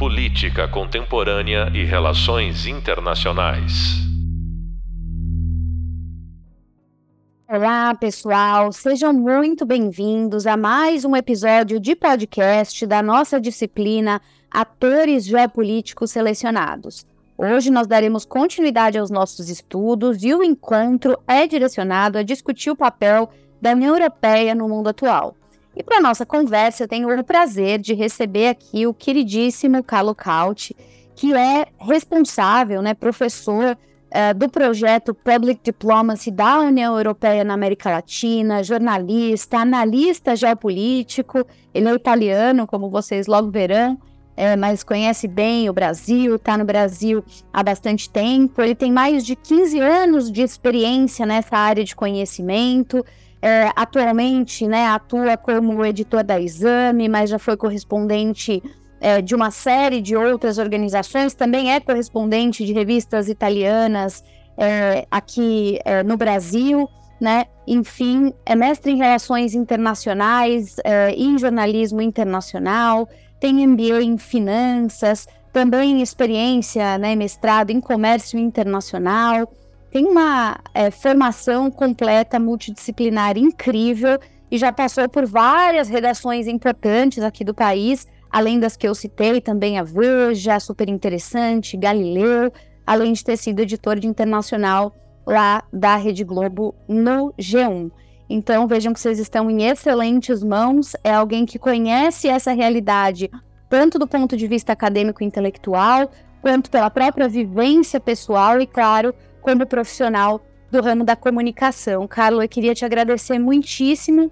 Política Contemporânea e Relações Internacionais. Olá, pessoal, sejam muito bem-vindos a mais um episódio de podcast da nossa disciplina Atores Geopolíticos Selecionados. Hoje nós daremos continuidade aos nossos estudos e o encontro é direcionado a discutir o papel da União Europeia no mundo atual. E para nossa conversa, eu tenho o prazer de receber aqui o queridíssimo Carlo Cauti, que é responsável, né, professor uh, do projeto Public Diplomacy da União Europeia na América Latina, jornalista, analista geopolítico. Ele é italiano, como vocês logo verão, é, mas conhece bem o Brasil, está no Brasil há bastante tempo. Ele tem mais de 15 anos de experiência nessa área de conhecimento é, atualmente né, atua como editor da Exame, mas já foi correspondente é, de uma série de outras organizações, também é correspondente de revistas italianas é, aqui é, no Brasil, né? Enfim, é mestre em relações internacionais, é, em jornalismo internacional, tem MBA em finanças, também experiência, né, mestrado em comércio internacional tem uma é, formação completa multidisciplinar incrível e já passou por várias redações importantes aqui do país, além das que eu citei, também a Veja, Super Interessante, Galileu, além de ter sido editor de internacional lá da Rede Globo no G1. Então vejam que vocês estão em excelentes mãos, é alguém que conhece essa realidade, tanto do ponto de vista acadêmico e intelectual, quanto pela própria vivência pessoal e, claro, como profissional do ramo da comunicação. Carlos, eu queria te agradecer muitíssimo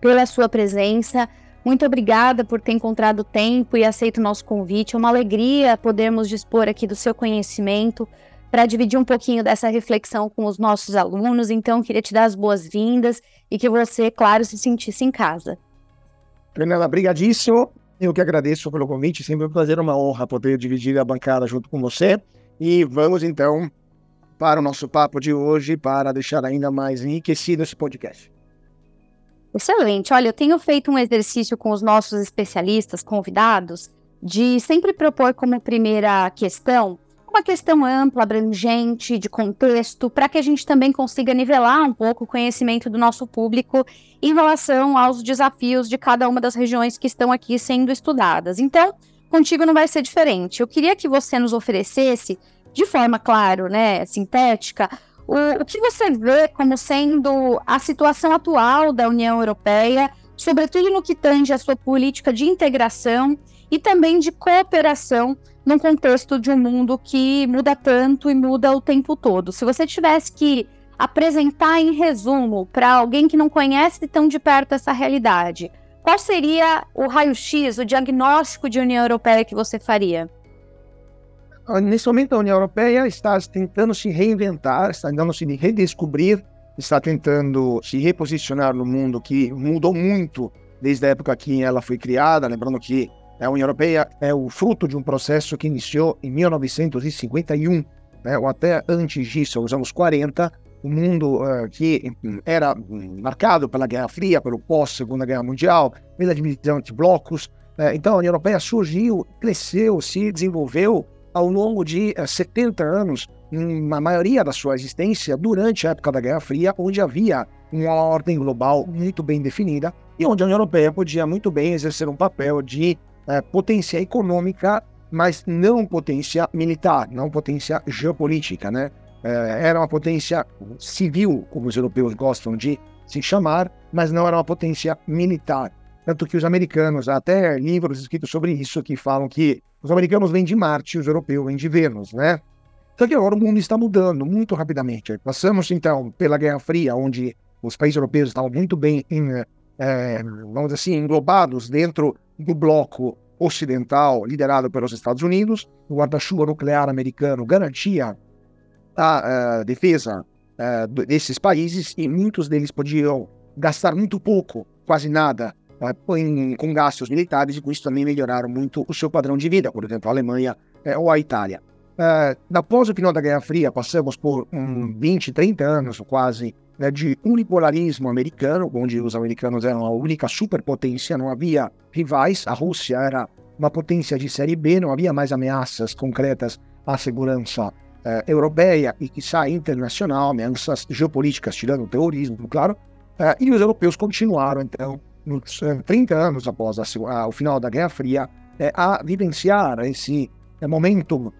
pela sua presença. Muito obrigada por ter encontrado tempo e aceito o nosso convite. É uma alegria podermos dispor aqui do seu conhecimento para dividir um pouquinho dessa reflexão com os nossos alunos. Então, queria te dar as boas-vindas e que você, claro, se sentisse em casa. Fernanda, brigadíssimo. Eu que agradeço pelo convite. Sempre um prazer, uma honra poder dividir a bancada junto com você. E vamos então para o nosso papo de hoje, para deixar ainda mais enriquecido esse podcast. Excelente. Olha, eu tenho feito um exercício com os nossos especialistas convidados de sempre propor como primeira questão uma questão ampla, abrangente, de contexto, para que a gente também consiga nivelar um pouco o conhecimento do nosso público em relação aos desafios de cada uma das regiões que estão aqui sendo estudadas. Então, contigo não vai ser diferente. Eu queria que você nos oferecesse de forma, claro, né, sintética, o, o que você vê como sendo a situação atual da União Europeia, sobretudo no que tange a sua política de integração e também de cooperação num contexto de um mundo que muda tanto e muda o tempo todo. Se você tivesse que apresentar em resumo para alguém que não conhece tão de perto essa realidade, qual seria o raio-x, o diagnóstico de União Europeia que você faria? Ah, nesse momento, a União Europeia está tentando se reinventar, está tentando se redescobrir, está tentando se reposicionar no mundo que mudou muito desde a época que ela foi criada. Lembrando que a União Europeia é o fruto de um processo que iniciou em 1951, né, ou até antes disso, nos anos 40, o um mundo uh, que era marcado pela Guerra Fria, pelo pós-Segunda Guerra Mundial, pela divisão de blocos. Uh, então, a União Europeia surgiu, cresceu, se desenvolveu ao longo de 70 eh, anos, na maioria da sua existência, durante a época da Guerra Fria, onde havia uma ordem global muito bem definida e onde a União Europeia podia muito bem exercer um papel de é, potência econômica, mas não potência militar, não potência geopolítica, né? É, era uma potência civil, como os europeus gostam de se chamar, mas não era uma potência militar. Tanto que os americanos, até livros escritos sobre isso, que falam que os americanos vêm de Marte, os europeus vêm de Vênus, né? Só que agora o mundo está mudando muito rapidamente. Passamos, então, pela Guerra Fria, onde os países europeus estavam muito bem, em, é, vamos dizer assim, englobados dentro do bloco ocidental liderado pelos Estados Unidos. O guarda-chuva nuclear americano garantia a, a defesa a, desses países e muitos deles podiam gastar muito pouco, quase nada, em, com gastos militares e com isso também melhoraram muito o seu padrão de vida, por exemplo, a Alemanha é, ou a Itália. Uh, após o final da Guerra Fria, passamos por um 20, 30 anos quase né, de unipolarismo americano, onde os americanos eram a única superpotência, não havia rivais, a Rússia era uma potência de série B, não havia mais ameaças concretas à segurança eh, europeia e, quiçá, internacional, ameaças geopolíticas, tirando o terrorismo, claro, eh, e os europeus continuaram, então, nos 30 anos após a, a, o final da Guerra Fria, eh, a vivenciar esse momento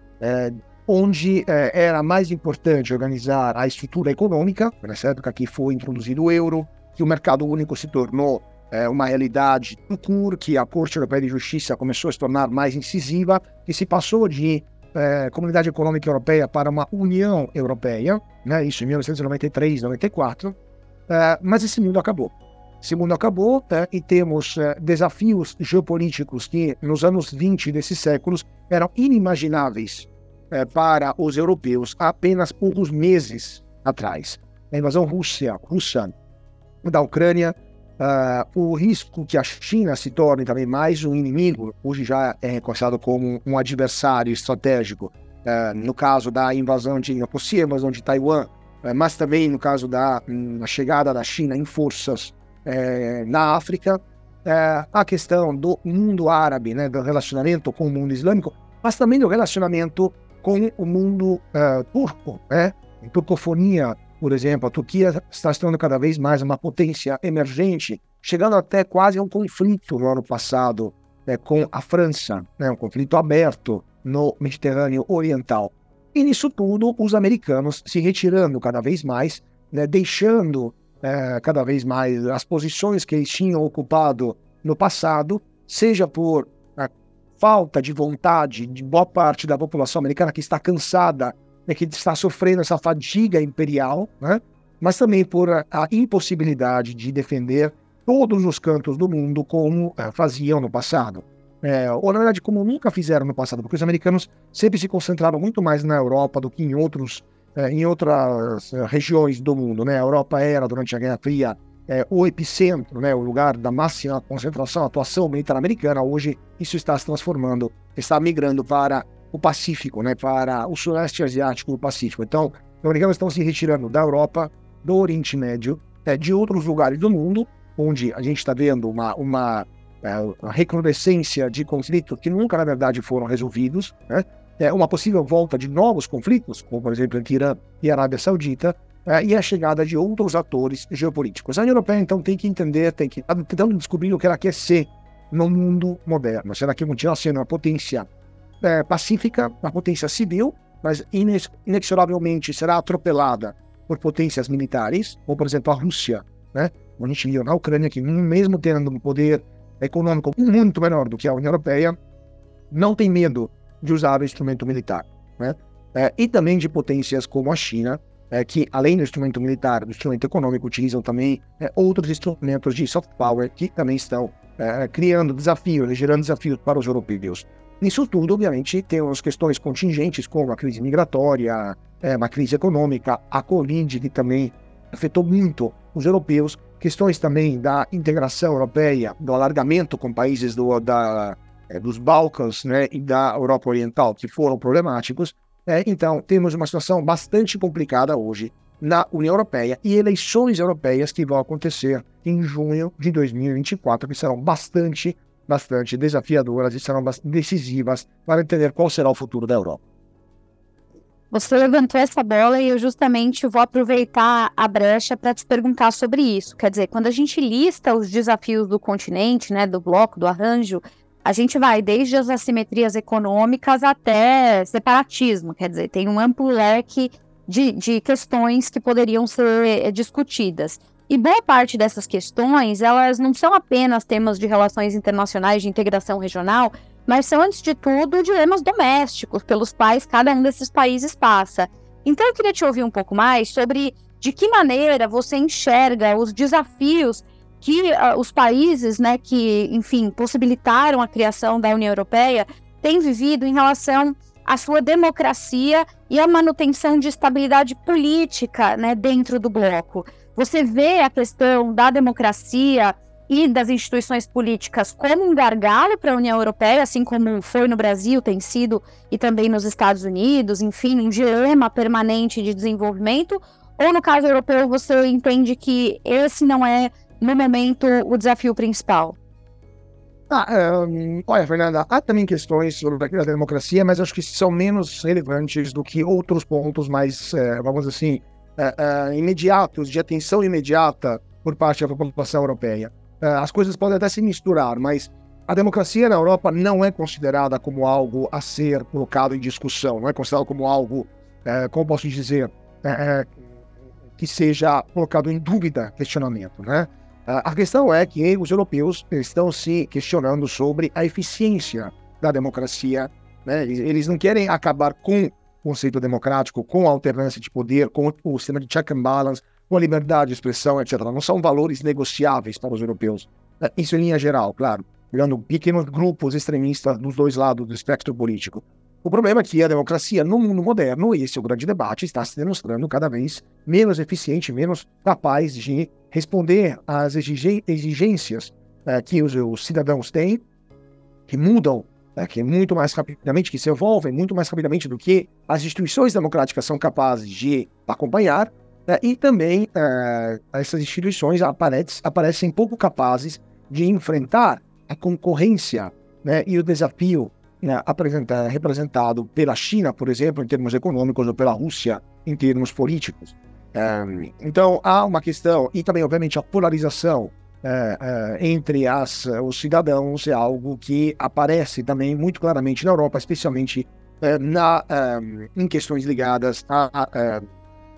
onde era mais importante organizar a estrutura econômica, nessa época que foi introduzido o euro, que o mercado único se tornou é, uma realidade no que a Corte Europeia de Justiça começou a se tornar mais incisiva, que se passou de é, Comunidade Econômica Europeia para uma União Europeia, né, isso em 1993, 94, é, mas esse mundo acabou. Esse mundo acabou é, e temos é, desafios geopolíticos que nos anos 20 desses séculos eram inimagináveis é, para os europeus há apenas poucos meses atrás. A invasão Rússia, russa da Ucrânia, Uh, o risco que a China se torne também mais um inimigo, hoje já é reconhecido como um adversário estratégico, uh, no caso da invasão de, possível invasão de Taiwan, mas também no caso da um, chegada da China em forças eh, na África, a questão do mundo árabe, né, do relacionamento com o mundo islâmico, mas também do relacionamento com o mundo turco, né, em turcofonia por exemplo, a Turquia está se tornando cada vez mais uma potência emergente, chegando até quase a um conflito no ano passado né, com a França, né, um conflito aberto no Mediterrâneo Oriental. E nisso tudo, os americanos se retirando cada vez mais, né, deixando é, cada vez mais as posições que eles tinham ocupado no passado, seja por falta de vontade de boa parte da população americana que está cansada né, que está sofrendo essa fadiga imperial, né, mas também por a, a, impossibilidade de defender todos os cantos do mundo como é, faziam no passado. É, ou, na verdade, como nunca fizeram no passado, porque os americanos sempre se concentraram muito mais na Europa do que em, outros, em outras é, regiões do mundo. Né? A Europa era, durante a Guerra Fria, é, o epicentro, né, o lugar da máxima concentração, atuação militar americana. Hoje, isso está se transformando, está migrando para o Pacífico, né, para o Sudeste Asiático e o Pacífico. Então, os americanos estão se retirando da Europa, do Oriente Médio, é, de outros lugares do mundo, onde a gente está vendo uma, uma, é, uma, recrudescência de conflitos que nunca, na verdade, foram resolvidos, né? É, uma possível volta de novos conflitos, como, por exemplo, entre Irã e Arábia Saudita, é, e a chegada de outros atores geopolíticos. A União Europeia, então, tem que entender, tem que tá tentando descobrir o que ela quer ser no mundo moderno. Será que continua sendo uma potência é, pacífica, uma potência civil, mas inexoravelmente será atropelada por potências militares, como por exemplo a Rússia, né? A gente viu na Ucrânia, que mesmo tendo um poder econômico muito menor do que a União Europeia, não tem medo de usar o instrumento militar, né? É, e também de potências como a China, é, que além do instrumento militar, do instrumento econômico, utilizam também é, outros instrumentos de soft power que também estão é, criando desafios, gerando desafios para os europeus. Nisso tudo, obviamente, temos questões contingentes, como a crise migratória, é, uma crise econômica, a Covid, que também afetou muito os europeus, questões também da integração europeia, do alargamento com países do, da, é, dos Balcãs né, e da Europa Oriental, que foram problemáticos. É, então, temos uma situação bastante complicada hoje na União Europeia e eleições europeias que vão acontecer em junho de 2024, que serão bastante bastante desafiadoras e serão decisivas para entender qual será o futuro da Europa. Você levantou essa bola e eu justamente vou aproveitar a brecha para te perguntar sobre isso. Quer dizer, quando a gente lista os desafios do continente, né, do bloco, do arranjo, a gente vai desde as assimetrias econômicas até separatismo. Quer dizer, tem um amplo leque de, de questões que poderiam ser eh, discutidas. E boa parte dessas questões, elas não são apenas temas de relações internacionais de integração regional, mas são, antes de tudo, dilemas domésticos pelos quais cada um desses países passa. Então, eu queria te ouvir um pouco mais sobre de que maneira você enxerga os desafios que uh, os países, né, que, enfim, possibilitaram a criação da União Europeia têm vivido em relação à sua democracia e à manutenção de estabilidade política, né, dentro do bloco. Você vê a questão da democracia e das instituições políticas como um gargalo para a União Europeia, assim como foi no Brasil, tem sido, e também nos Estados Unidos, enfim, um dilema permanente de desenvolvimento? Ou no caso europeu, você entende que esse não é, no momento, o desafio principal? Ah, um, olha, Fernanda, há também questões sobre a democracia, mas acho que são menos relevantes do que outros pontos mais, é, vamos assim, é, é, imediatos, de atenção imediata por parte da população europeia. as coisas podem até se misturar, mas a democracia na Europa não é considerada como algo a ser colocado em discussão, não é considerada como algo, como posso dizer, que seja colocado em dúvida, questionamento, né? A questão é que os europeus estão se questionando sobre a eficiência da democracia. Né? Eles não querem acabar com o conceito democrático, com a alternância de poder, com o sistema de check and balance, com a liberdade de expressão, etc. Não são valores negociáveis para os europeus. Né? Isso em linha geral, claro, virando pequenos grupos extremistas dos dois lados do espectro político. O problema é que a democracia no mundo moderno, e esse é o grande debate, está se demonstrando cada vez menos eficiente, menos capaz de responder às exigências é, que os, os, cidadãos têm, que mudam, é, que muito mais rapidamente, que se envolvem muito mais rapidamente do que as instituições democráticas são capazes de acompanhar, é, e também essas instituições aparecem, aparecem pouco capazes de enfrentar a concorrência né, e o desafio né, representado pela China, por exemplo, em termos econômicos, ou pela Rússia, em termos políticos. Então, há uma questão, e também, obviamente, a polarização uh, uh, entre as, uh, os cidadãos é algo que aparece também muito claramente na Europa, especialmente na, em questões ligadas à,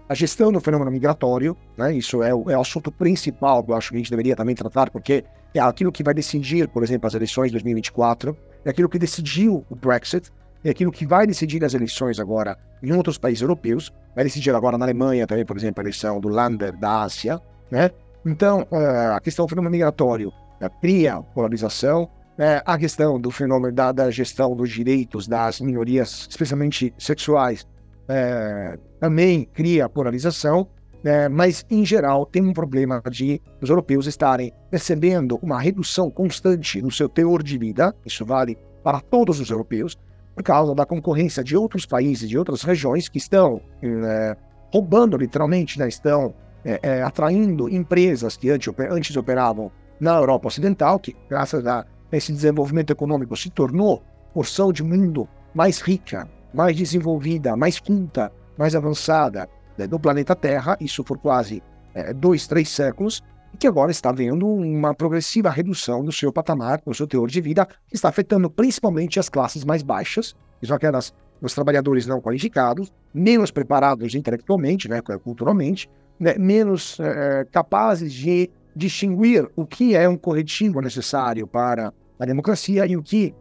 à, gestão do fenômeno migratório. Né? Isso é o, é o assunto principal que eu acho que a gente deveria também tratar, porque é aquilo que vai decidir, por exemplo, as eleições de 2024, é aquilo que decidiu o Brexit, é aquilo que vai decidir as eleições agora em outros países europeus, vai decidir agora na Alemanha também, por exemplo, a eleição do Lander da Ásia, né? Então, eh, a questão do fenômeno migratório né, cria polarização, né? a questão do fenômeno da, da, gestão dos direitos das minorias, especialmente sexuais, é, também cria polarização, né? mas em geral tem um problema de os europeus estarem percebendo uma redução constante no seu teor de vida, isso vale para todos os europeus, por causa da concorrência de outros países, de outras regiões que estão é, roubando literalmente, né? estão é, atraindo empresas que antes, antes operavam na Europa Ocidental, que graças a esse desenvolvimento econômico se tornou porção de mundo mais rica, mais desenvolvida, mais culta, mais avançada, né, do planeta Terra, isso por quase é, dois, três séculos, e que agora está vendo uma progressiva redução do seu patamar, do seu teor de vida, que está afetando principalmente as classes mais baixas, que são aquelas os trabalhadores não qualificados, menos preparados intelectualmente, né, culturalmente, né, menos é, capazes de distinguir o que é um corretivo necessário para a democracia e o que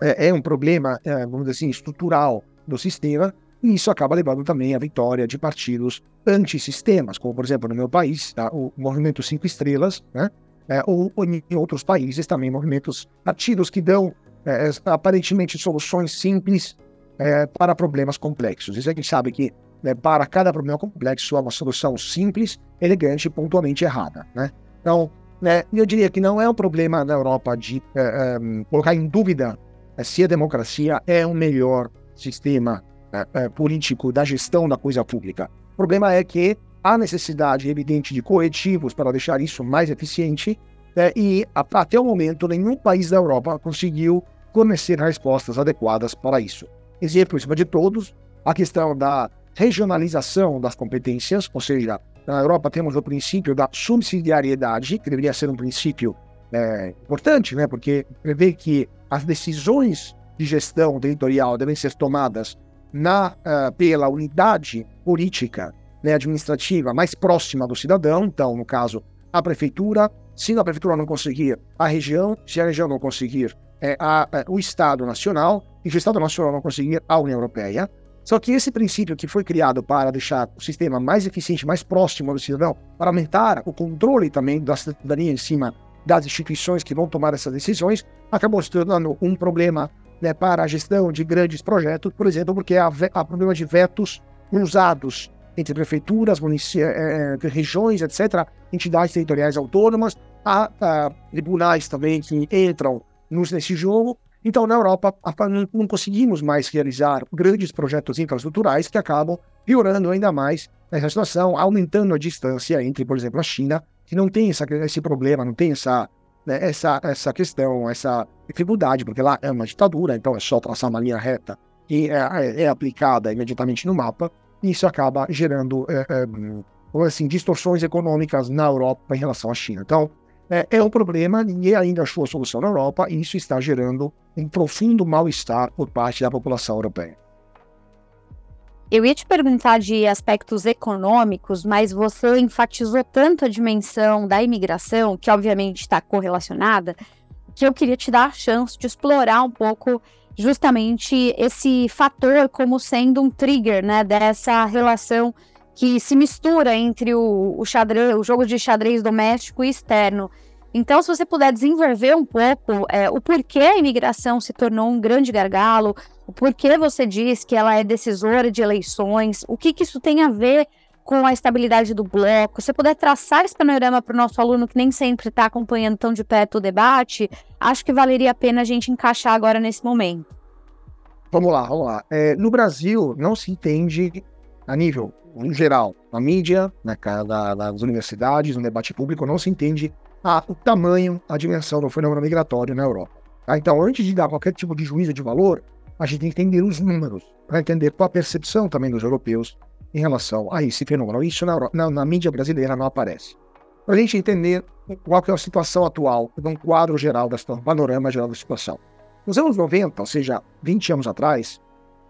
é, é um problema, é, vamos dizer assim, estrutural do sistema, e isso acaba levando também à vitória de partidos antissistemas, como, por exemplo, no meu país, tá, o Movimento Cinco Estrelas, né? É, ou, ou, em outros países também movimentos, partidos que dão é, aparentemente soluções simples é, para problemas complexos. Isso a gente sabe que né, para cada problema complexo há uma solução simples, elegante e pontualmente errada. Né? Então, né, eu diria que não é um problema na Europa de é, é, colocar em dúvida é, se a democracia é o melhor sistema é, é, político da gestão da coisa pública. O problema é que há necessidade evidente de corretivos para deixar isso mais eficiente né, e até o momento nenhum país da Europa conseguiu fornecer respostas adequadas para isso. Exemplo em cima de todos, a questão da regionalização das competências, ou seja, na Europa temos o princípio da subsidiariedade, que deveria ser um princípio é, importante, né, porque prevê que as decisões de gestão territorial devem ser tomadas na, uh, pela unidade política né, administrativa mais próxima do cidadão, então, no caso, a prefeitura, se a prefeitura não conseguir, a região, se a região não conseguir, é, a, a, o Estado Nacional, e se o Estado Nacional não conseguir, a União Europeia. Só que esse princípio que foi criado para deixar o sistema mais eficiente, mais próximo do cidadão, para aumentar o controle também da cidadania em cima das instituições que vão tomar essas decisões, acabou se tornando um problema né, para a gestão de grandes projetos, por exemplo, porque há, há problema de vetos cruzados entre prefeituras, é, regiões, etc., entidades territoriais autônomas, há, há tribunais também que entram nesse jogo. Então, na Europa, não conseguimos mais realizar grandes projetos infraestruturais que acabam piorando ainda mais essa situação, aumentando a distância entre, por exemplo, a China, que não tem essa, esse problema, não tem essa né, essa, essa questão, essa dificuldade, porque lá é uma ditadura, então é só traçar uma linha reta e é, é, é aplicada imediatamente no mapa, e isso acaba gerando, é, é, assim, distorções econômicas na Europa em relação à China. Então, é, é um problema, ninguém ainda achou a solução na Europa, e isso está gerando um profundo mal-estar por parte da população europeia. Eu ia te perguntar de aspectos econômicos, mas você enfatizou tanto a dimensão da imigração, que obviamente está correlacionada, que eu queria te dar a chance de explorar um pouco justamente esse fator como sendo um trigger, né, dessa relação que se mistura entre o, o xadrez, o jogo de xadrez doméstico e externo. Então, se você puder desenvolver um pouco é, o porquê a imigração se tornou um grande gargalo, o porquê você diz que ela é decisora de eleições, o que, que isso tem a ver com a estabilidade do bloco, se puder traçar esse panorama para o nosso aluno que nem sempre está acompanhando tão de perto o debate, acho que valeria a pena a gente encaixar agora nesse momento. Vamos lá, vamos lá. É, no Brasil, não se entende a nível, geral, na mídia, na, na, nas universidades, no debate público, não se entende a, o tamanho, a dimensão do fenômeno migratório na Europa. Tá? Então, antes de dar qualquer tipo de juízo de valor, a gente tem que entender os números, para entender qual a percepção também dos europeus em relação a esse fenômeno. Isso na, na, na mídia brasileira não aparece. Para a gente entender qual é a situação atual, um quadro geral, da situação, panorama geral da situação. Nos anos 90, ou seja, 20 anos atrás,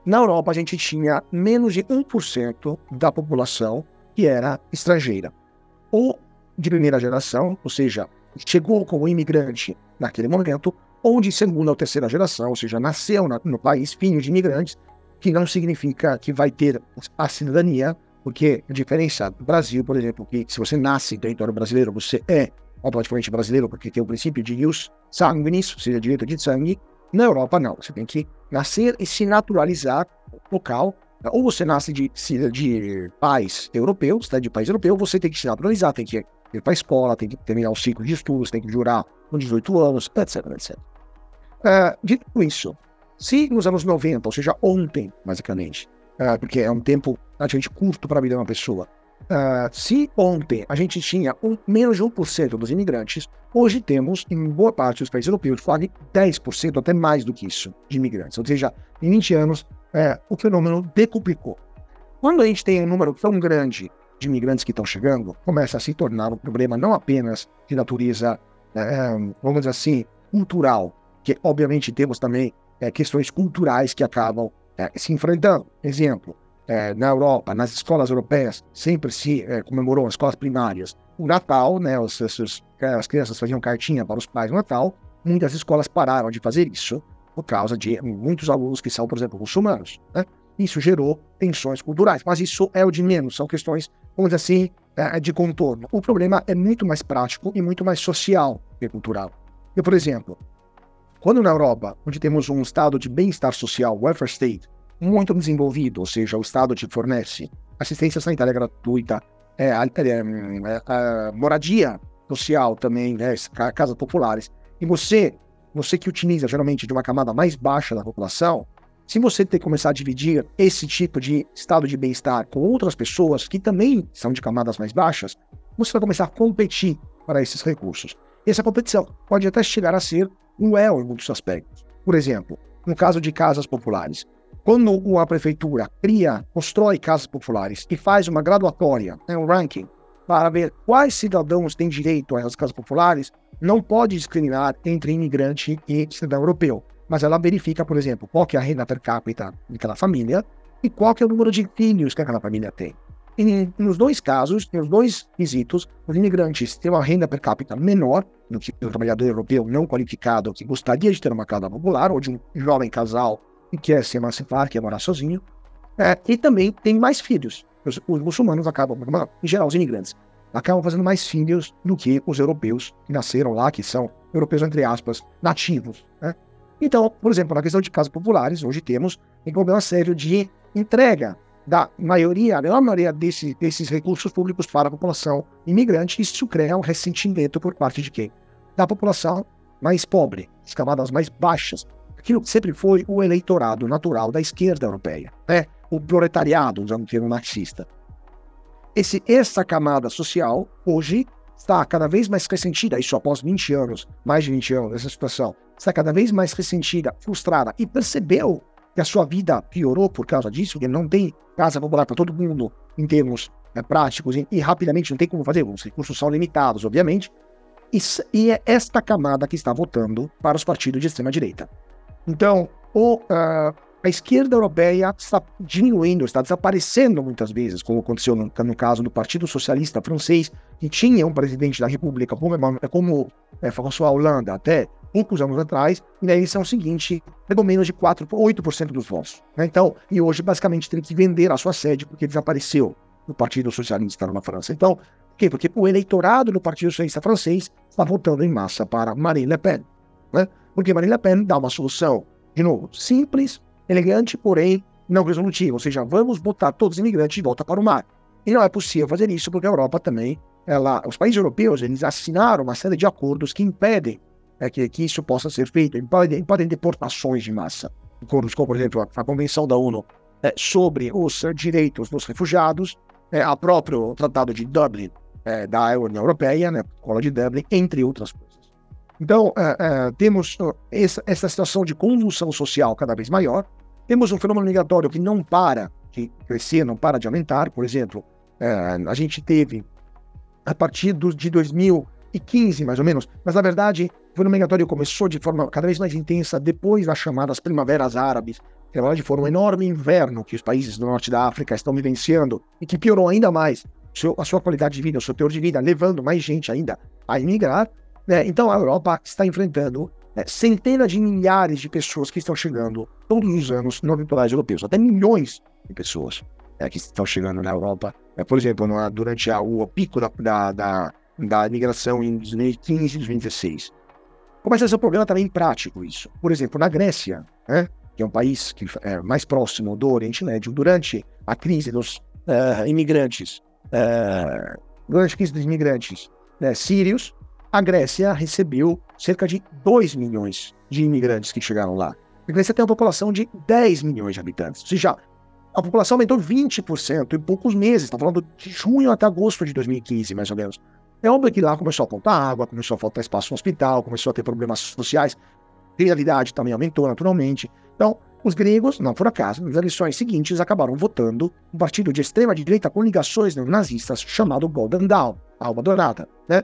na Europa a gente tinha menos de 1% da população que era estrangeira. Ou de primeira geração, ou seja, chegou como imigrante naquele momento, ou de segunda ou terceira geração, ou seja, nasceu no país, filho de imigrantes, que não significa que vai ter a cidadania, porque a diferença do Brasil, por exemplo, que se você nasce em território brasileiro, você é automaticamente brasileiro, porque tem o princípio de ius sanguinis, ou seja, direito de sangue. Na Europa, não. Você tem que nascer e se naturalizar local. Ou você nasce de, de pais europeus, tá, de país europeu, você tem que se naturalizar, tem que ir para a escola, tem que terminar o ciclo de estudos, tem que jurar com 18 anos, etc, etc. Uh, dito isso, se nos anos 90, ou seja, ontem, basicamente, uh, porque é um tempo relativamente curto para a vida de uma pessoa, uh, se ontem a gente tinha um, menos de 1% dos imigrantes, hoje temos, em boa parte dos países europeus, quase 10%, até mais do que isso, de imigrantes. Ou seja, em 20 anos, uh, o fenômeno decuplicou. Quando a gente tem um número tão grande de imigrantes que estão chegando, começa a se tornar um problema não apenas de natureza, vamos dizer assim, cultural, que obviamente temos também é, questões culturais que acabam se enfrentando. Exemplo, na Europa, nas escolas europeias, sempre se comemorou, as escolas primárias, o Natal, né, os, os, as crianças faziam cartinha para os pais no Natal, muitas escolas pararam de fazer isso por causa de muitos alunos que são, por exemplo, muçulmanos. Né? Isso gerou tensões culturais, mas isso é o de menos, são questões, vamos dizer assim, é, de contorno. O problema é muito mais prático e muito mais social que cultural. Eu, por exemplo, quando na Europa, onde temos um estado de bem-estar social, welfare state, muito desenvolvido, ou seja, o Estado te fornece assistência sanitária gratuita, é, é, é, moradia social também, né, casas populares, e você, você que utiliza geralmente de uma camada mais baixa da população, se você ter começar a dividir esse tipo de estado de bem-estar com outras pessoas que também são de camadas mais baixas, você vai começar a competir para esses recursos. Essa competição pode até chegar a ser cruel em muitos aspectos. Por exemplo, no caso de casas populares, quando a prefeitura cria, constrói casas populares e faz uma graduatória, né, um ranking, para ver quais cidadãos têm direito a essas casas populares, não pode discriminar entre imigrante e cidadão europeu. Mas ela verifica, por exemplo, qual que é a renda per capita daquela família e qual que é o número de filhos que aquela família tem. E nos dois casos, nos dois quesitos, os imigrantes têm uma renda per capita menor do que o trabalhador europeu não qualificado que gostaria de ter uma casa popular, ou de um jovem casal que quer se emancipar, quer morar sozinho, é, e também tem mais filhos. Os, os, muçulmanos acabam, em geral, os imigrantes, acabam fazendo mais filhos do que os europeus que nasceram lá, que são europeus, entre aspas, nativos. Né? Então, por exemplo, na questão de casas populares, hoje temos um problema sério de entrega da maioria, a maior maioria desse, desses recursos públicos para a população imigrante, isso cria um ressentimento por parte de quem? Da população mais pobre, as camadas mais baixas, aquilo que sempre foi o eleitorado natural da esquerda europeia, né? o proletariado, usando o termo marxista. Esse, essa camada social, hoje, está cada vez mais ressentida, isso após 20 anos, mais de 20 anos dessa situação, está cada vez mais ressentida, frustrada e percebeu que a sua vida piorou por causa disso, que não tem casa popular para todo mundo em termos é, práticos e, e, rapidamente não tem como fazer, os recursos são limitados, obviamente, e, e é esta camada que está votando para os partidos de extrema-direita. Então, o, uh, a esquerda europeia está diminuindo, está desaparecendo muitas vezes, como aconteceu no, no, caso do Partido Socialista francês, que tinha um presidente da República como, como é, François Hollande até poucos anos atrás, e na eleição seguinte pegou menos de 4, 8% dos votos. Né? Então, e hoje basicamente tem que vender a sua sede porque desapareceu do Partido Socialista na França. Então, por quê? Porque o eleitorado do Partido Socialista francês está votando em massa para Marine Le Pen. Né? Porque Marine Le Pen dá uma solução, de novo, simples, elegante, porém não resolutivo, ou seja, vamos botar todos os imigrantes de volta para o mar. E não é possível fazer isso porque a Europa também, ela, os países europeus, eles assinaram uma série de acordos que impedem é, que, que, isso possa ser feito, impedem, impedem deportações de massa. Acordos como, por exemplo, a, a Convenção da ONU é, sobre os direitos dos refugiados, é, a próprio Tratado de Dublin é, da União Europeia, né, Cola de Dublin, entre outras coisas. Então, é, é, temos essa, essa situação de convulsão social cada vez maior, temos um fenômeno migratório que não para de crescer, não para de aumentar. Por exemplo, é, a gente teve, a partir de 2015, mais ou menos, mas na verdade, o fenômeno migratório começou de forma cada vez mais intensa depois das chamadas primaveras árabes, que na verdade foram um enorme inverno que os países do norte da África estão vivenciando e que piorou ainda mais a sua qualidade de vida, o seu teor de vida, levando mais gente ainda a emigrar. Né? Então a Europa está enfrentando é, centenas de milhares de pessoas que estão chegando todos os anos no litorais europeus, até milhões de pessoas é, que estão chegando na Europa. É, por exemplo, durante a, o pico da, da, da, da imigração em 2015 e 2016. Começa a ser um problema também prático isso. Por exemplo, na Grécia, né, que é um país que é mais próximo do Oriente Médio, durante a crise dos uh, imigrantes, uh, durante a crise dos imigrantes né, sírios, a Grécia recebeu cerca de 2 milhões de imigrantes que chegaram lá. A Grécia tem uma população de 10 milhões de habitantes. Ou seja, a população aumentou 20% em poucos meses. Estamos falando de junho até agosto de 2015, mais ou menos. É óbvio que lá começou a faltar água, começou a faltar espaço no hospital, começou a ter problemas sociais. Criminalidade também aumentou naturalmente. Então, os gregos, não por acaso, nas eleições seguintes acabaram votando um partido de extrema direita com ligações nazistas chamado Golden Dawn, Alma Dourada, né?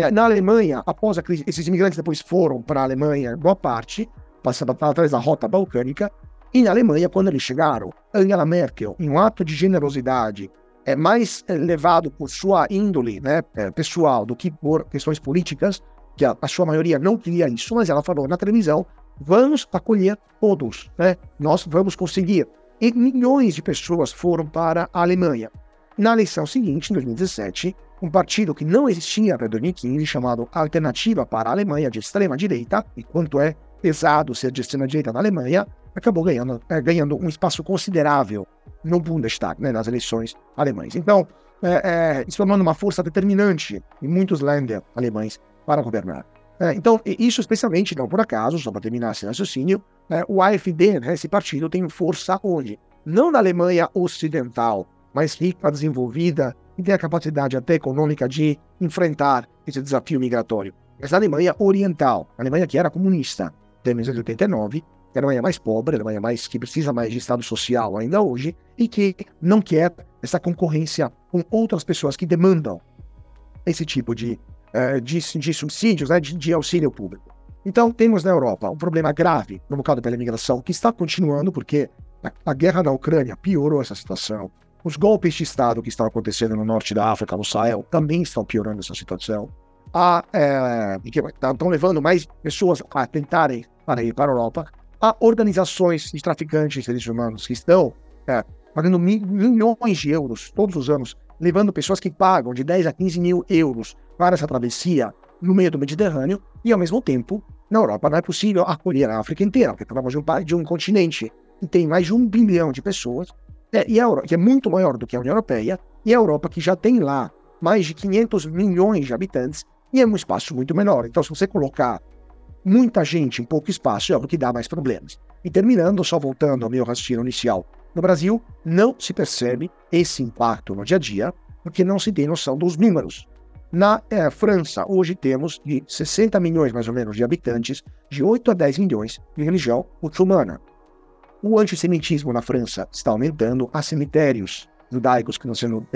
É, na Alemanha, após a crise, esses imigrantes depois foram para a Alemanha, boa parte, passando através da rota balcânica. E na Alemanha, quando eles chegaram, Angela Merkel, em um ato de generosidade, é mais é, levado por sua índole né, é, pessoal do que por questões políticas, que a, a, sua maioria não queria isso, mas ela falou na televisão: vamos acolher todos, né? nós vamos conseguir. E milhões de pessoas foram para a Alemanha. Na eleição seguinte, em 2017, um partido que não existia até 2015, chamado Alternativa para a Alemanha de extrema-direita, e quanto é pesado ser de extrema-direita na Alemanha, acabou ganhando, é, ganhando um espaço considerável no Bundestag, né, nas eleições alemães. Então, é, é, se tornando uma força determinante em muitos Länder alemães para governar. É, então, isso especialmente, não por acaso, só para terminar esse raciocínio, é, o AfD, né, esse partido, tem força onde? Não na Alemanha Ocidental, mais rica, desenvolvida e tem a capacidade até econômica de enfrentar esse desafio migratório. Mas a Alemanha Oriental, a Alemanha que era comunista até 1989, a Alemanha mais pobre, a Alemanha mais que precisa mais de Estado social ainda hoje e que não quer essa concorrência com outras pessoas que demandam esse tipo de, uh, de, de, subsídios, né, de, de auxílio público. Então, temos na Europa um problema grave provocado pela imigração, que está continuando, porque a, a guerra na Ucrânia piorou essa situação. Os golpes de Estado que estão acontecendo no norte da África, no Sahel, também estão piorando essa situação. Há, é, estão levando mais pessoas a tentarem para ir para a Europa. Há organizações de traficantes de seres humanos que estão é, pagando milhões de euros todos os anos, levando pessoas que pagam de 10 a 15 mil euros para essa travessia no meio do Mediterrâneo, e ao mesmo tempo, na Europa não é possível acolher a África inteira, porque falamos de um, de um continente que tem mais de um bilhão de pessoas, é, e a que é muito maior do que a União Europeia, e a Europa que já tem lá mais de 500 milhões de habitantes, e é um espaço muito menor. Então, se você colocar muita gente em pouco espaço, é o que dá mais problemas. E terminando, só voltando ao meu raciocínio inicial, no Brasil não se percebe esse impacto no dia a dia, porque não se tem noção dos números. Na é, França, hoje temos de 60 milhões mais ou menos de habitantes, de 8 a 10 milhões de religião muçulmana. O antissemitismo na França está aumentando, há cemitérios judaicos que estão sendo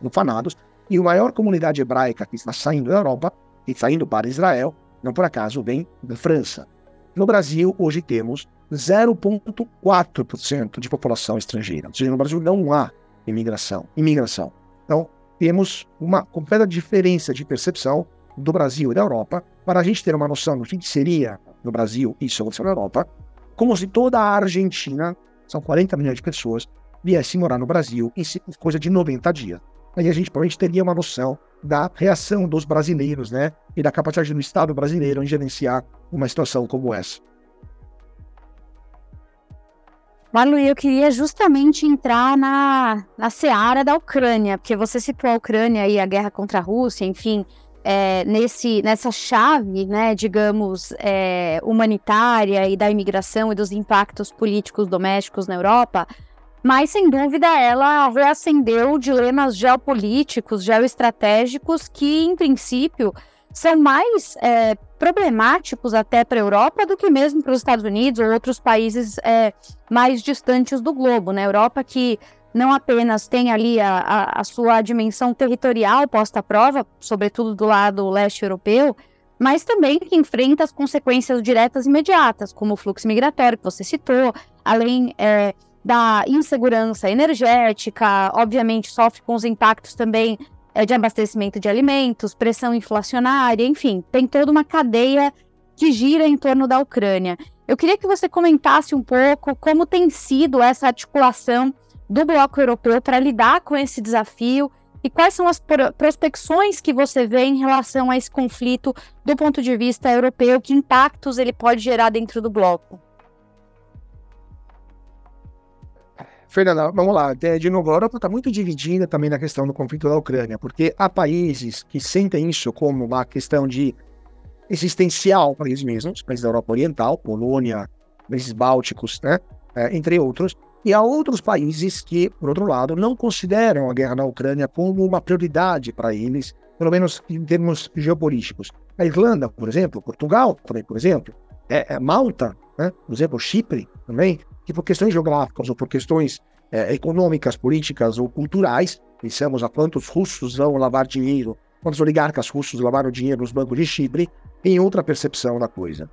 profanados, e a maior comunidade hebraica que está saindo da Europa, e saindo para Israel, não por acaso vem da França. No Brasil, hoje temos 0,4% de população estrangeira. Ou seja, no Brasil não há imigração. imigração. Então, temos uma completa diferença de percepção do Brasil e da Europa para a gente ter uma noção do que seria no Brasil isso na Europa, como se toda a Argentina, são 40 milhões de pessoas, viesse morar no Brasil em coisa de 90 dias. Aí a gente provavelmente teria uma noção da reação dos brasileiros, né? E da capacidade do Estado brasileiro em gerenciar uma situação como essa. Marlu, eu queria justamente entrar na, na seara da Ucrânia, porque você citou a Ucrânia e a guerra contra a Rússia, enfim, é, nesse, nessa chave, né, digamos, é, humanitária e da imigração e dos impactos políticos domésticos na Europa, mas sem dúvida ela reacendeu dilemas geopolíticos, geoestratégicos que, em princípio, são mais é, problemáticos até para a Europa do que mesmo para os Estados Unidos ou outros países é, mais distantes do globo. Na né? Europa, que não apenas tem ali a, a, a, sua dimensão territorial posta à prova, sobretudo do lado leste europeu, mas também que enfrenta as consequências diretas e imediatas, como o fluxo migratório que você citou, além é, da insegurança energética, obviamente sofre com os impactos também é, de abastecimento de alimentos, pressão inflacionária, enfim, tem toda uma cadeia que gira em torno da Ucrânia. Eu queria que você comentasse um pouco como tem sido essa articulação do bloco europeu para lidar com esse desafio e quais são as prospecções que você vê em relação a esse conflito do ponto de vista europeu, que impactos ele pode gerar dentro do bloco. Fernanda, vamos lá. De novo, a Europa está muito dividida também na questão do conflito da Ucrânia, porque há países que sentem isso como uma questão de existencial para eles mesmos, países da Europa Oriental, Polônia, países bálticos, né, é, entre outros, e há outros países que, por outro lado, não consideram a guerra na Ucrânia como uma prioridade para eles, pelo menos em termos geopolíticos. A Irlanda, por exemplo, Portugal, por exemplo, é, é Malta, né, por exemplo, Chipre também, que por questões geográficas ou por questões é, econômicas, políticas ou culturais, pensamos a quantos russos vão lavar dinheiro, quantos oligarcas russos lavaram dinheiro nos bancos de Chipre, em outra percepção da coisa.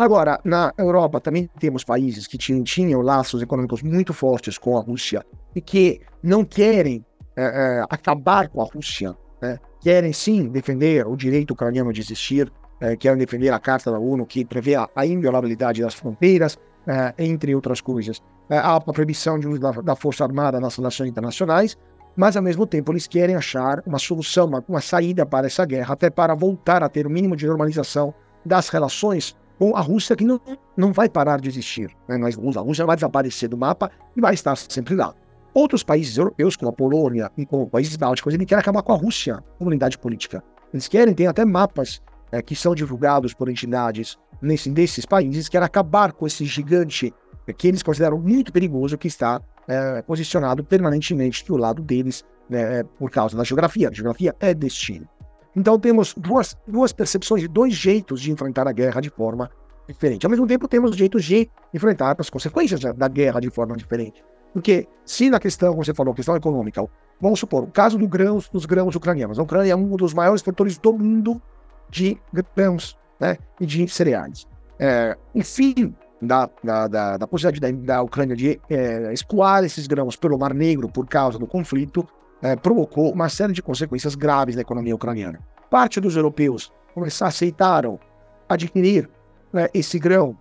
Agora, na Europa também temos países que tinham, laços econômicos muito fortes com a Rússia e que não querem é, é, acabar com a Rússia, né? querem sim defender o direito ucraniano de existir, é, querem defender a Carta da ONU que prevê a, a inviolabilidade das fronteiras, entre outras coisas. A proibição de uso da, da, Força Armada nas relações internacionais, mas ao mesmo tempo eles querem achar uma solução, uma, uma saída para essa guerra, até para voltar a ter o mínimo de normalização das relações com a Rússia, que não, não vai parar de existir. Né? A Rússia vai desaparecer do mapa e vai estar sempre lá. Outros países europeus, como a Polônia e como países bálticos, eles querem acabar com a Rússia como unidade política. Eles querem, tem até mapas é, que são divulgados por entidades nesse, desses países, quer acabar com esse gigante que eles consideram muito perigoso, que está é, posicionado permanentemente do lado deles né, por causa da geografia. A geografia é destino. Então temos duas, duas percepções, dois jeitos de enfrentar a guerra de forma diferente. Ao mesmo tempo, temos jeitos de enfrentar as consequências da guerra de forma diferente. Porque se na questão, como você falou, questão econômica, vamos supor, o caso do grãos, dos grãos ucranianos. A Ucrânia é um dos maiores produtores do mundo de grãos né, e de cereais. É, o fim da, da, da, da possibilidade da, da Ucrânia de é, escoar esses grãos pelo Mar Negro por causa do conflito é, provocou uma série de consequências graves na economia ucraniana. Parte dos europeus aceitaram adquirir né, esse grão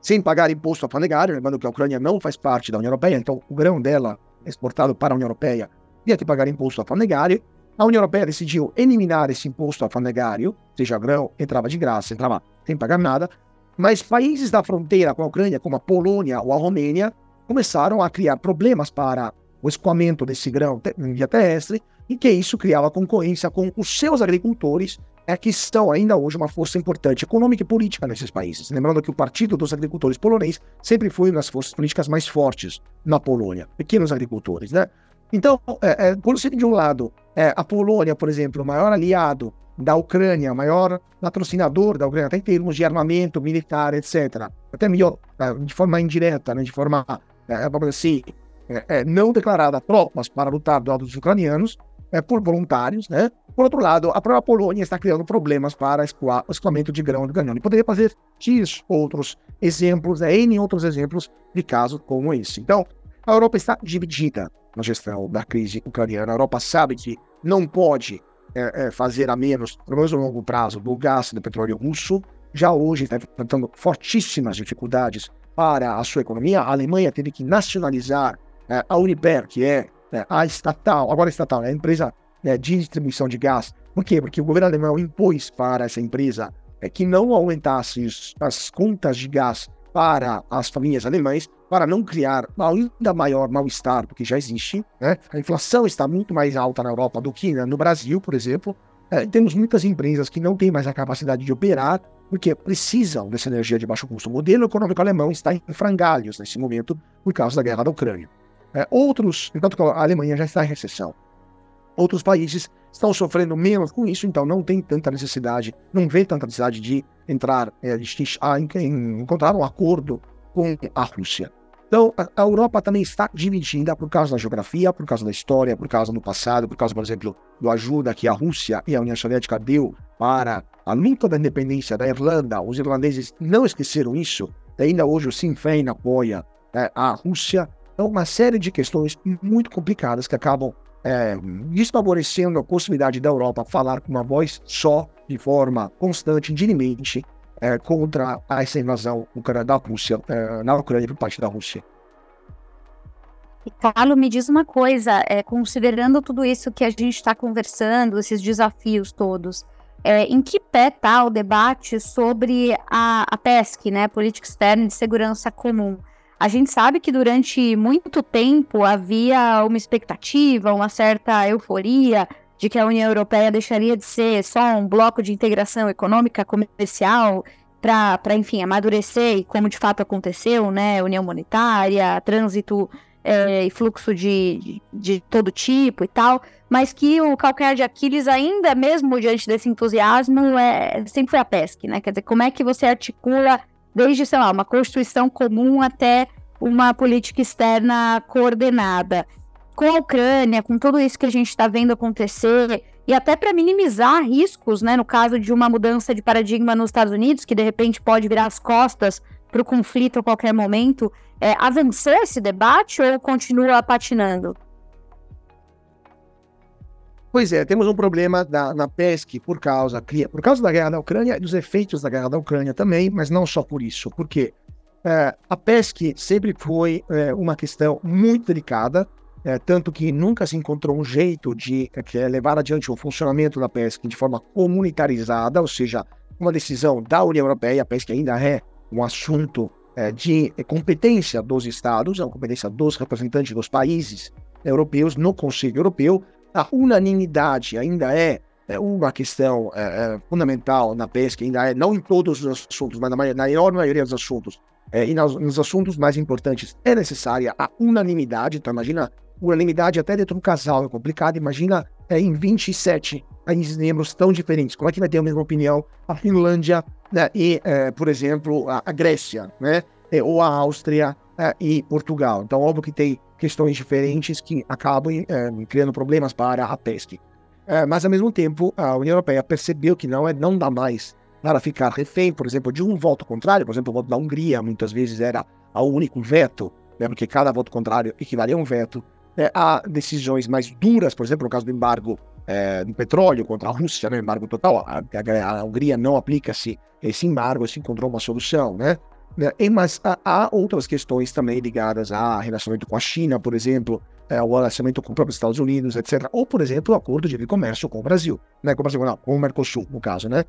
sem pagar imposto alfandegário, lembrando que a Ucrânia não faz parte da União Europeia, então o grão dela exportado para a União Europeia ia ter que pagar imposto alfandegário, a União Europeia decidiu eliminar esse imposto alfandegário, seja grão, entrava de graça, entrava sem pagar nada, mas países da fronteira com a Ucrânia, como a Polônia ou a Romênia, começaram a criar problemas para o escoamento desse grão via terrestre, e que isso criava concorrência com os seus agricultores, é que estão ainda hoje uma força importante econômica e política nesses países. Lembrando que o Partido dos Agricultores polonês sempre foi uma das forças políticas mais fortes na Polônia, pequenos agricultores, né? Então, é, é, por ser de um lado É, a Polônia, por exemplo, o maior aliado da Ucrânia, maior patrocinador da Ucrânia, até em termos de armamento militar, etc. Até melhor, é, de forma indireta, né, de forma, é, assim, é, é, não declarada tropas para lutar do lado dos ucranianos, é, por voluntários, né? Por outro lado, a própria Polônia está criando problemas para o escoamento de grão. E poderia fazer X outros exemplos, é, N outros exemplos de casos como esse. Então, a Europa está dividida na gestão da crise ucraniana. A Europa sabe que não pode é, é, fazer a menos, pelo menos a longo prazo, do gás e do petróleo russo. Já hoje está enfrentando fortíssimas dificuldades para a sua economia. A Alemanha teve que nacionalizar é, a Uniper, que é, é a estatal, agora estatal, é a empresa né, de distribuição de gás. Por quê? Porque o governo alemão impôs para essa empresa é, que não aumentasse as contas de gás para as famílias alemães, para não criar ainda maior mal-estar do que já existe. Né? A inflação está muito mais alta na Europa do que no Brasil, por exemplo. É, temos muitas empresas que não têm mais a capacidade de operar porque precisam dessa energia de baixo custo. O modelo econômico alemão está em frangalhos nesse momento por causa da guerra da Ucrânia. É, outros, enquanto a Alemanha já está em recessão, outros países estão sofrendo menos com isso, então não tem tanta necessidade, não vê tanta necessidade de entrar, é, de, encontrar um acordo com a Rússia. Então, a Europa também está dividida por causa da geografia, por causa da história, por causa do passado, por causa, por exemplo, do ajuda que a Rússia e a União Soviética deu para a luta da independência da Irlanda. Os irlandeses não esqueceram isso. Ainda hoje o Sinn Féin apoia é, a Rússia então, uma série de questões muito complicadas que acabam é, desfavorecendo a possibilidade da Europa falar com uma voz só, de forma constante, dirimente, é, contra essa invasão da Rússia, é, na Ucrânia por parte da Rússia. E, Carlos, me diz uma coisa, é, considerando tudo isso que a gente está conversando, esses desafios todos, é, em que pé está o debate sobre a, a PESC, né, Política Externa de Segurança Comum? A gente sabe que durante muito tempo havia uma expectativa, uma certa euforia de que a União Europeia deixaria de ser só um bloco de integração econômica comercial para, enfim, amadurecer, e como de fato aconteceu, né? União monetária, trânsito é, e fluxo de, de, de, todo tipo e tal, mas que o calcanhar de Aquiles, ainda mesmo diante desse entusiasmo, é, sempre foi a PESC, né? Quer dizer, como é que você articula desde, sei lá, uma Constituição comum até uma política externa coordenada. Com a Ucrânia, com tudo isso que a gente está vendo acontecer, e até para minimizar riscos, né, no caso de uma mudança de paradigma nos Estados Unidos, que de repente pode virar as costas para o conflito a qualquer momento, é, avançou esse debate ou continua patinando? Pois é, temos um problema da, na PESC por causa, por causa da guerra da Ucrânia e dos efeitos da guerra da Ucrânia também, mas não só por isso. Porque é, a PESC sempre foi é, uma questão muito delicada, é, tanto que nunca se encontrou um jeito de é, levar adiante o funcionamento da PESC de forma comunitarizada, ou seja, uma decisão da União Europeia. A PESC ainda é um assunto é, de competência dos Estados, é uma competência dos representantes dos países europeus no Conselho Europeu, a unanimidade ainda é, é uma questão é, é, fundamental na pesca, ainda é, não em todos os assuntos, mas na, enorme maioria dos assuntos. É, e nos, nos, assuntos mais importantes é necessária a unanimidade. Então, imagina, unanimidade até dentro do casal é complicado. Imagina é, em 27 países membros tão diferentes. Como é que vai ter a mesma opinião a Finlândia né, e, é, por exemplo, a, a Grécia, né? É, ou a Áustria é, e Portugal. Então, óbvio que tem questões diferentes que acabam é, criando problemas para a PESC. É, mas, ao mesmo tempo, a União Europeia percebeu que não, é, não dá mais para ficar refém, por exemplo, de um voto contrário. Por exemplo, o voto da Hungria muitas vezes era o único veto, né, porque cada voto contrário equivalia a um veto. É, há decisões mais duras, por exemplo, no caso do embargo é, do petróleo contra a Rússia, né, embargo total. A, a, a Hungria não aplica-se esse embargo, se encontrou uma solução, né? Né? Mas há outras questões também ligadas a relacionamento com a China, por exemplo, é, o relacionamento com os próprios Estados Unidos, etc. Ou, por exemplo, o acordo de livre comércio com o Brasil, né? com o Brasil, não, com o Mercosul, no caso, né?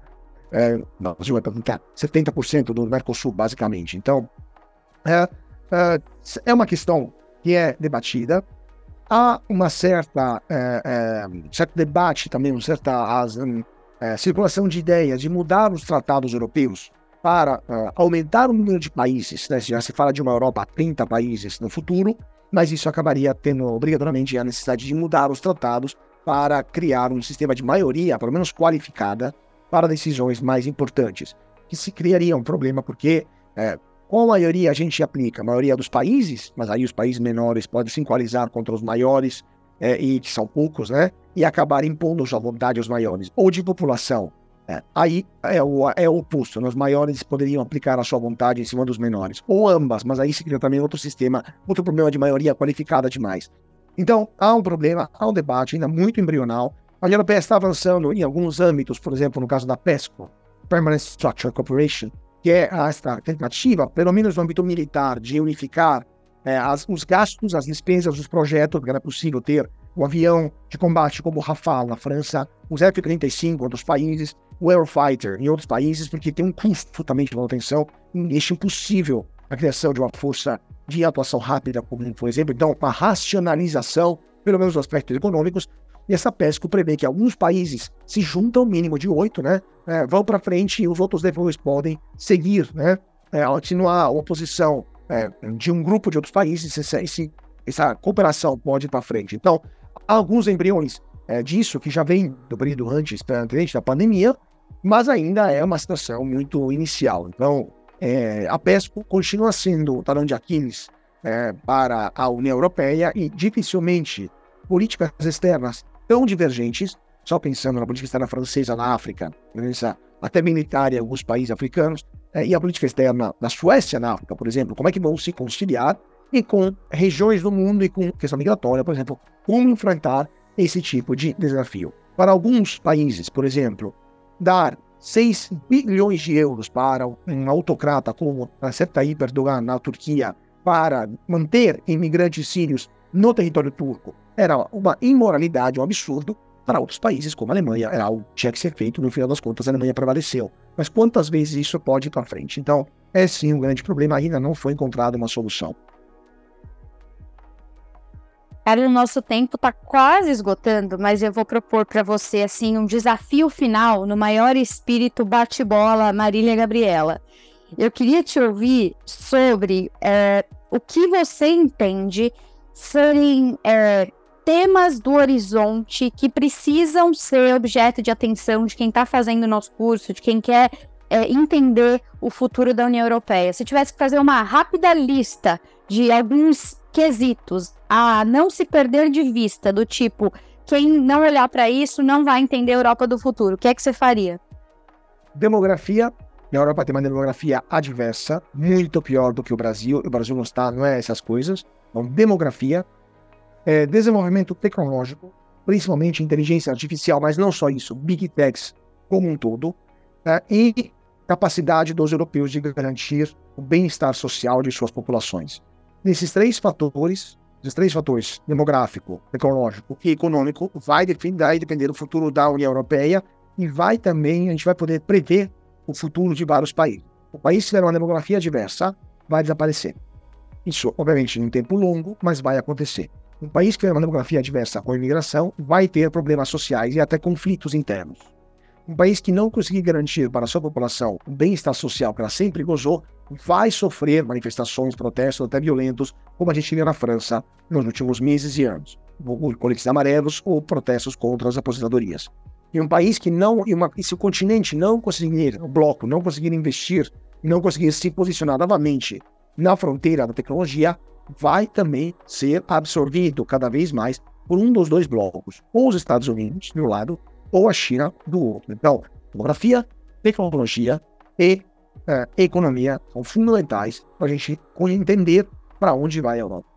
É, não, o Brasil é 70% do Mercosul, basicamente. Então, é, é, é, uma questão que é debatida. Há uma certa é, é certo debate também, uma certa as, é, circulação de ideias de mudar os tratados europeus para uh, aumentar o número de países, né? já se fala de uma Europa a 30 países no futuro, mas isso acabaria tendo obrigatoriamente a necessidade de mudar os tratados para criar um sistema de maioria, pelo menos qualificada, para decisões mais importantes, que se criaria um problema porque é, qual maioria a gente aplica? A maioria dos países, mas aí os países menores podem se equalizar contra os maiores, é, e que são poucos, né? E acabar impondo sua vontade aos maiores. Ou de população. É, aí é o, é o oposto. Né? Os maiores poderiam aplicar a sua vontade em cima dos menores. Ou ambas, mas aí se cria também outro sistema, outro problema de maioria qualificada demais. Então, há um problema, há um debate ainda muito embrional. A União Europeia está avançando em alguns âmbitos, por exemplo, no caso da PESCO, Permanent Structure Cooperation, que é esta tentativa, pelo menos no âmbito militar, de unificar é, as, os gastos, as despesas dos projetos, porque era possível ter o avião de combate como o Rafale na França, os F-35 em outros países, o Eurofighter em outros países, porque tem um custo também de manutenção e deixa impossível a criação de uma força de atuação rápida, como por exemplo. Então, uma racionalização, pelo menos nos aspectos econômicos, e essa PESCO prevê que alguns países se juntam, mínimo de oito, né? É, vão para frente e os outros depois podem seguir, né? É, não há oposição é, de um grupo de outros países, essa, essa cooperação pode ir para frente. Então, alguns embriões é, disso que já vem do período antes, antes da pandemia, mas ainda é uma situação muito inicial. Então, é, a PESCO continua sendo o talão de Aquiles é, para a União Europeia e dificilmente políticas externas tão divergentes, só pensando na política externa francesa na África, até militar em alguns países africanos, é, e a política externa da Suécia na África, por exemplo, como é que vão se conciliar e com regiões do mundo e com questão migratória, por exemplo, como enfrentar esse tipo de desafio. Para alguns países, por exemplo, dar 6 bilhões de euros para um autocrata como Recep Tayyip Erdogan na Turquia para manter imigrantes sírios no território turco era uma imoralidade, um absurdo. Para outros países, como a Alemanha, era algo que tinha que ser feito, no final das contas a Alemanha prevaleceu. Mas quantas vezes isso pode ir para frente? Então, é sim um grande problema, ainda não foi encontrada uma solução. Cara, o nosso tempo está quase esgotando, mas eu vou propor para você assim um desafio final no maior espírito bate-bola Marília Gabriela. Eu queria te ouvir sobre é, o que você entende serem é, temas do horizonte que precisam ser objeto de atenção de quem está fazendo o nosso curso, de quem quer é, entender o futuro da União Europeia. Se tivesse que fazer uma rápida lista de alguns quesitos a não se perder de vista, do tipo, quem não olhar para isso não vai entender a Europa do futuro. O que é que você faria? Demografia. A Europa tem uma demografia adversa, muito pior do que o Brasil. O Brasil não está, não é essas coisas. Então, demografia, é, desenvolvimento tecnológico, principalmente inteligência artificial, mas não só isso, big techs como um todo, é, e capacidade dos europeus de garantir o bem-estar social de suas populações. Nesses três fatores, esses três fatores, demográfico, tecnológico e econômico, vai depender, depender do futuro da União Europeia e vai também, a gente vai poder prever o futuro de vários países. O país que tiver uma demografia diversa vai desaparecer. Isso, obviamente, em um tempo longo, mas vai acontecer. Um país que tiver uma demografia diversa com a imigração vai ter problemas sociais e até conflitos internos. Um país que não conseguir garantir para sua população o bem-estar social que ela sempre gozou, vai sofrer manifestações, protestos até violentos, como a gente viu na França nos últimos meses e anos. Coletes amarelos ou protestos contra as aposentadorias. E um país que não, e, uma, e se o continente não conseguir, o bloco não conseguir investir, não conseguir se posicionar novamente na fronteira da tecnologia, vai também ser absorvido cada vez mais por um dos dois blocos, ou os Estados Unidos de um lado ou a China do outro. Então, demografia, tecnologia e é, economia são fundamentais para a gente entender para onde vai a Europa.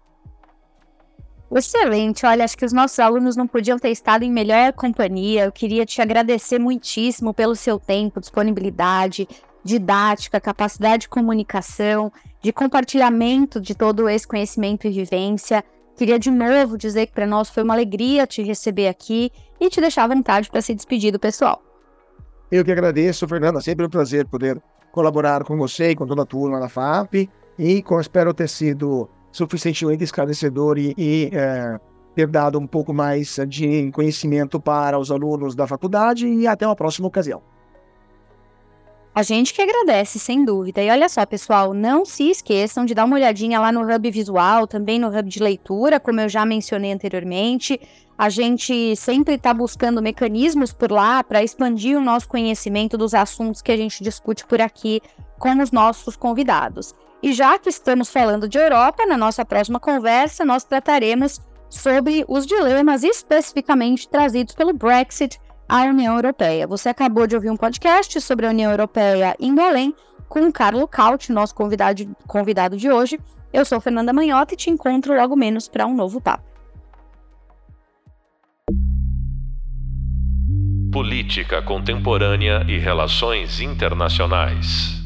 Excelente, olha, acho que os nossos alunos não podiam ter estado em melhor companhia. Eu queria te agradecer muitíssimo pelo seu tempo, disponibilidade, didática, capacidade de comunicação, de compartilhamento de todo esse conhecimento e vivência. Queria de novo dizer que para nós foi uma alegria te receber aqui e te deixar à vontade para se despedir do pessoal. Eu que agradeço, Fernanda. Sempre um prazer poder colaborar com você e com toda a turma da FAP e com, espero ter sido suficientemente esclarecedor e, e é, ter dado um pouco mais de conhecimento para os alunos da faculdade e até uma próxima ocasião. A gente que agradece, sem dúvida. E olha só, pessoal, não se esqueçam de dar uma olhadinha lá no Hub Visual, também no Hub de Leitura, como eu já mencionei anteriormente. A gente sempre está buscando mecanismos por lá para expandir o nosso conhecimento dos assuntos que a gente discute por aqui com os nossos convidados. E já que estamos falando de Europa, na nossa próxima conversa nós trataremos sobre os dilemas especificamente trazidos pelo Brexit à União Europeia. Você acabou de ouvir um podcast sobre a União Europeia em além com o Carlo Caut, nosso convidado, convidado de hoje. Eu sou Fernanda Manhotta e te encontro logo menos para um novo papo. Política Contemporânea e Relações Internacionais.